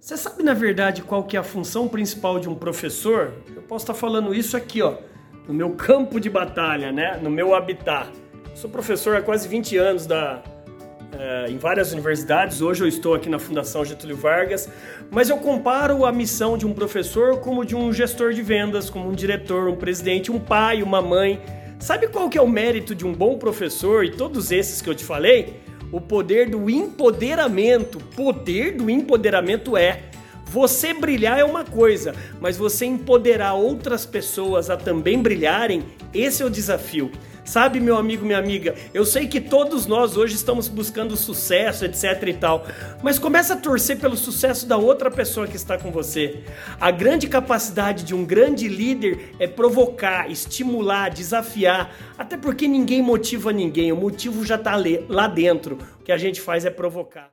Você sabe na verdade qual que é a função principal de um professor? Eu posso estar falando isso aqui, ó, no meu campo de batalha, né? No meu habitat. Sou professor há quase 20 anos da, é, em várias universidades. Hoje eu estou aqui na Fundação Getúlio Vargas, mas eu comparo a missão de um professor como de um gestor de vendas, como um diretor, um presidente, um pai, uma mãe. Sabe qual que é o mérito de um bom professor e todos esses que eu te falei? O poder do empoderamento. Poder do empoderamento é você brilhar é uma coisa, mas você empoderar outras pessoas a também brilharem, esse é o desafio. Sabe, meu amigo, minha amiga, eu sei que todos nós hoje estamos buscando sucesso, etc e tal, mas começa a torcer pelo sucesso da outra pessoa que está com você. A grande capacidade de um grande líder é provocar, estimular, desafiar, até porque ninguém motiva ninguém, o motivo já está lá dentro. O que a gente faz é provocar.